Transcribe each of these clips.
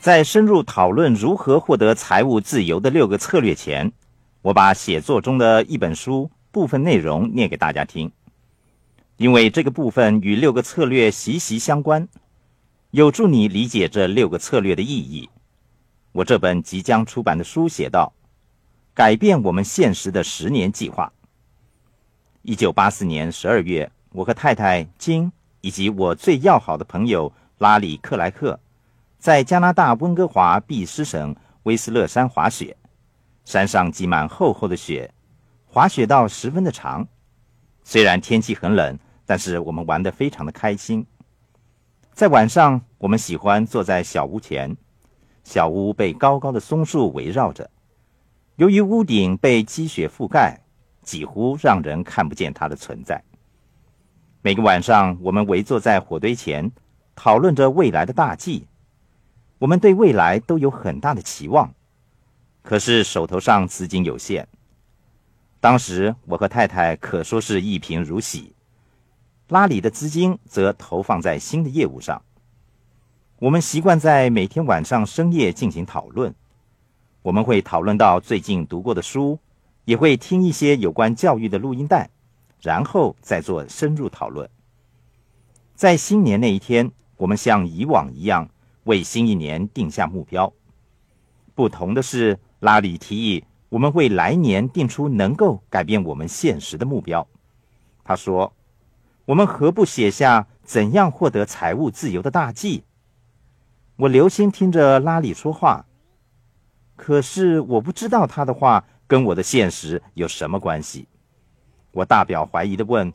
在深入讨论如何获得财务自由的六个策略前，我把写作中的一本书部分内容念给大家听，因为这个部分与六个策略息息相关，有助你理解这六个策略的意义。我这本即将出版的书写道：“改变我们现实的十年计划。”一九八四年十二月，我和太太金以及我最要好的朋友拉里克莱克。在加拿大温哥华毕斯省威斯勒山滑雪，山上积满厚厚的雪，滑雪道十分的长。虽然天气很冷，但是我们玩得非常的开心。在晚上，我们喜欢坐在小屋前，小屋被高高的松树围绕着，由于屋顶被积雪覆盖，几乎让人看不见它的存在。每个晚上，我们围坐在火堆前，讨论着未来的大计。我们对未来都有很大的期望，可是手头上资金有限。当时我和太太可说是一贫如洗，拉里的资金则投放在新的业务上。我们习惯在每天晚上深夜进行讨论，我们会讨论到最近读过的书，也会听一些有关教育的录音带，然后再做深入讨论。在新年那一天，我们像以往一样。为新一年定下目标。不同的是，拉里提议我们为来年定出能够改变我们现实的目标。他说：“我们何不写下怎样获得财务自由的大计？”我留心听着拉里说话，可是我不知道他的话跟我的现实有什么关系。我大表怀疑的问：“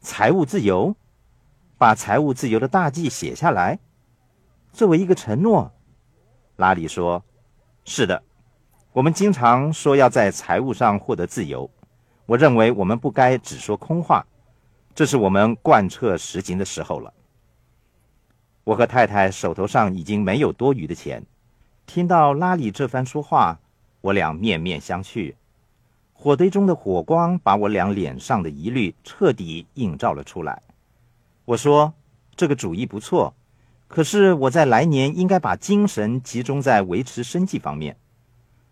财务自由？把财务自由的大计写下来？”作为一个承诺，拉里说：“是的，我们经常说要在财务上获得自由。我认为我们不该只说空话，这是我们贯彻实行的时候了。”我和太太手头上已经没有多余的钱。听到拉里这番说话，我俩面面相觑。火堆中的火光把我俩脸上的疑虑彻底映照了出来。我说：“这个主意不错。”可是我在来年应该把精神集中在维持生计方面。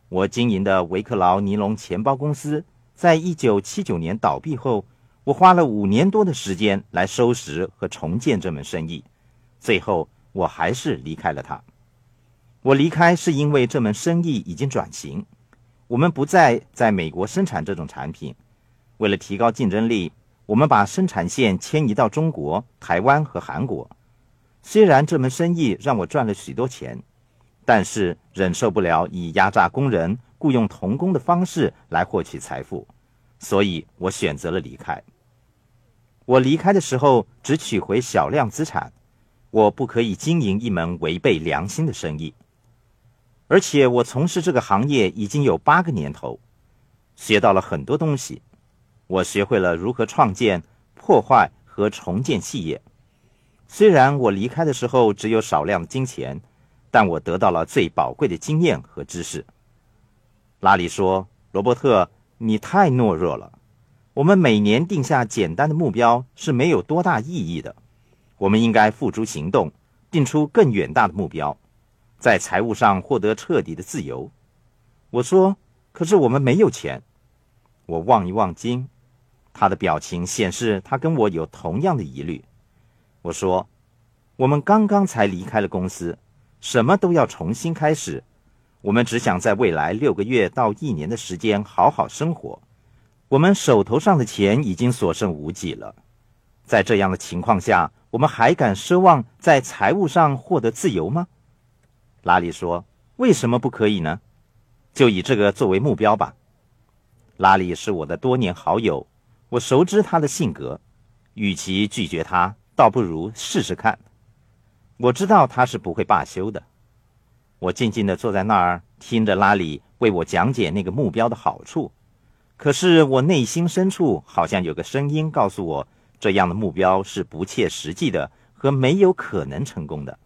我经营的维克劳尼龙钱包公司在一九七九年倒闭后，我花了五年多的时间来收拾和重建这门生意，最后我还是离开了它。我离开是因为这门生意已经转型，我们不再在美国生产这种产品。为了提高竞争力，我们把生产线迁移到中国、台湾和韩国。虽然这门生意让我赚了许多钱，但是忍受不了以压榨工人、雇佣童工的方式来获取财富，所以我选择了离开。我离开的时候只取回小量资产，我不可以经营一门违背良心的生意。而且我从事这个行业已经有八个年头，学到了很多东西。我学会了如何创建、破坏和重建企业。虽然我离开的时候只有少量的金钱，但我得到了最宝贵的经验和知识。拉里说：“罗伯特，你太懦弱了。我们每年定下简单的目标是没有多大意义的。我们应该付诸行动，定出更远大的目标，在财务上获得彻底的自由。”我说：“可是我们没有钱。”我望一望金，他的表情显示他跟我有同样的疑虑。我说：“我们刚刚才离开了公司，什么都要重新开始。我们只想在未来六个月到一年的时间好好生活。我们手头上的钱已经所剩无几了。在这样的情况下，我们还敢奢望在财务上获得自由吗？”拉里说：“为什么不可以呢？就以这个作为目标吧。”拉里是我的多年好友，我熟知他的性格，与其拒绝他。倒不如试试看。我知道他是不会罢休的。我静静地坐在那儿，听着拉里为我讲解那个目标的好处。可是我内心深处好像有个声音告诉我，这样的目标是不切实际的和没有可能成功的。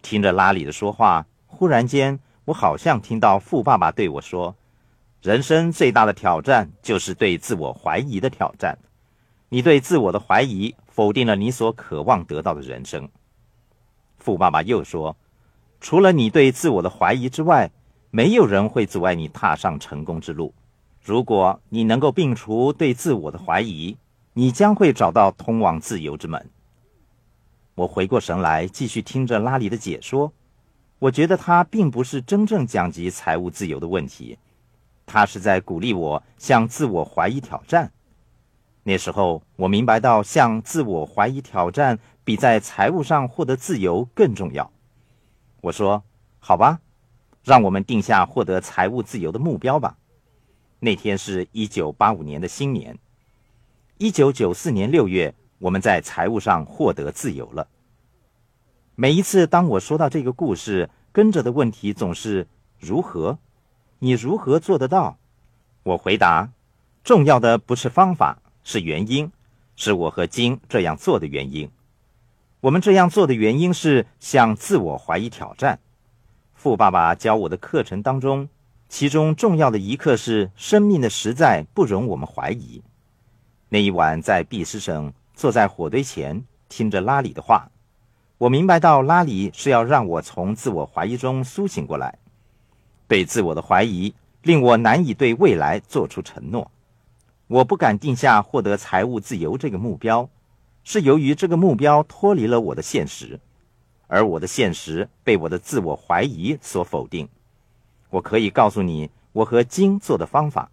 听着拉里的说话，忽然间，我好像听到富爸爸对我说：“人生最大的挑战就是对自我怀疑的挑战。你对自我的怀疑。”否定了你所渴望得到的人生。富爸爸又说：“除了你对自我的怀疑之外，没有人会阻碍你踏上成功之路。如果你能够摒除对自我的怀疑，你将会找到通往自由之门。我回过神来，继续听着拉里的解说。我觉得他并不是真正讲及财务自由的问题，他是在鼓励我向自我怀疑挑战。那时候，我明白到向自我怀疑挑战比在财务上获得自由更重要。我说：“好吧，让我们定下获得财务自由的目标吧。”那天是一九八五年的新年，一九九四年六月，我们在财务上获得自由了。每一次当我说到这个故事，跟着的问题总是如何？你如何做得到？我回答：重要的不是方法，是原因，是我和金这样做的原因。我们这样做的原因是向自我怀疑挑战。富爸爸教我的课程当中。其中重要的一课是生命的实在不容我们怀疑。那一晚在毕斯省，坐在火堆前听着拉里的话，我明白到拉里是要让我从自我怀疑中苏醒过来。对自我的怀疑令我难以对未来做出承诺。我不敢定下获得财务自由这个目标，是由于这个目标脱离了我的现实，而我的现实被我的自我怀疑所否定。我可以告诉你，我和金做的方法。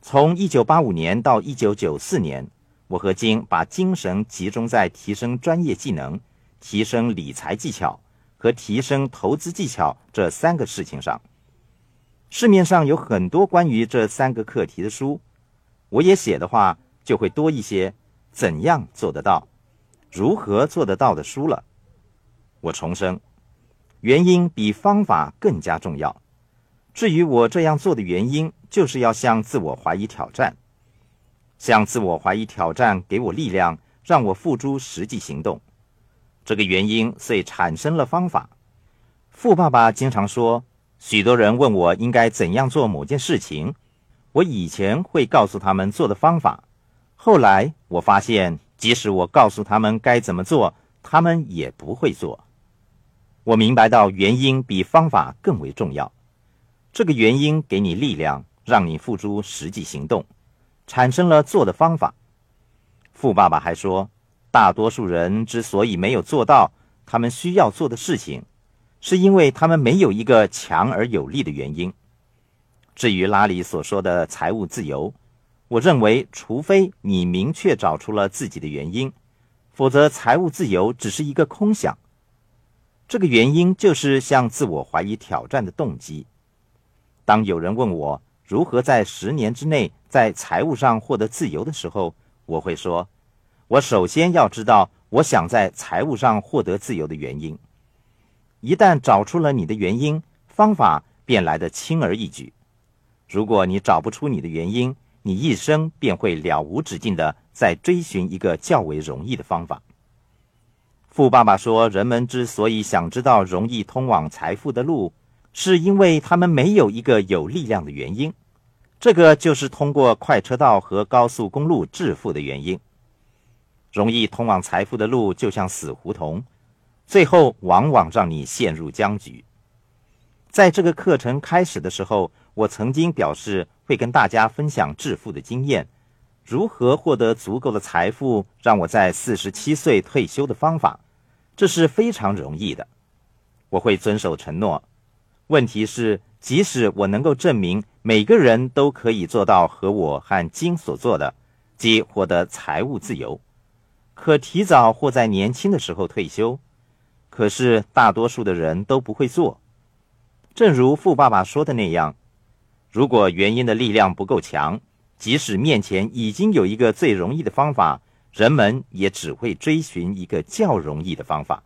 从一九八五年到一九九四年，我和金把精神集中在提升专业技能、提升理财技巧和提升投资技巧这三个事情上。市面上有很多关于这三个课题的书，我也写的话就会多一些怎样做得到、如何做得到的书了。我重申，原因比方法更加重要。至于我这样做的原因，就是要向自我怀疑挑战，向自我怀疑挑战给我力量，让我付诸实际行动。这个原因遂产生了方法。富爸爸经常说，许多人问我应该怎样做某件事情，我以前会告诉他们做的方法，后来我发现，即使我告诉他们该怎么做，他们也不会做。我明白到原因比方法更为重要。这个原因给你力量，让你付诸实际行动，产生了做的方法。富爸爸还说，大多数人之所以没有做到他们需要做的事情，是因为他们没有一个强而有力的原因。至于拉里所说的财务自由，我认为，除非你明确找出了自己的原因，否则财务自由只是一个空想。这个原因就是向自我怀疑挑战的动机。当有人问我如何在十年之内在财务上获得自由的时候，我会说：我首先要知道我想在财务上获得自由的原因。一旦找出了你的原因，方法便来得轻而易举。如果你找不出你的原因，你一生便会了无止境的在追寻一个较为容易的方法。富爸爸说：人们之所以想知道容易通往财富的路。是因为他们没有一个有力量的原因，这个就是通过快车道和高速公路致富的原因。容易通往财富的路就像死胡同，最后往往让你陷入僵局。在这个课程开始的时候，我曾经表示会跟大家分享致富的经验，如何获得足够的财富，让我在四十七岁退休的方法，这是非常容易的。我会遵守承诺。问题是，即使我能够证明每个人都可以做到和我和金所做的，即获得财务自由，可提早或在年轻的时候退休，可是大多数的人都不会做。正如富爸爸说的那样，如果原因的力量不够强，即使面前已经有一个最容易的方法，人们也只会追寻一个较容易的方法。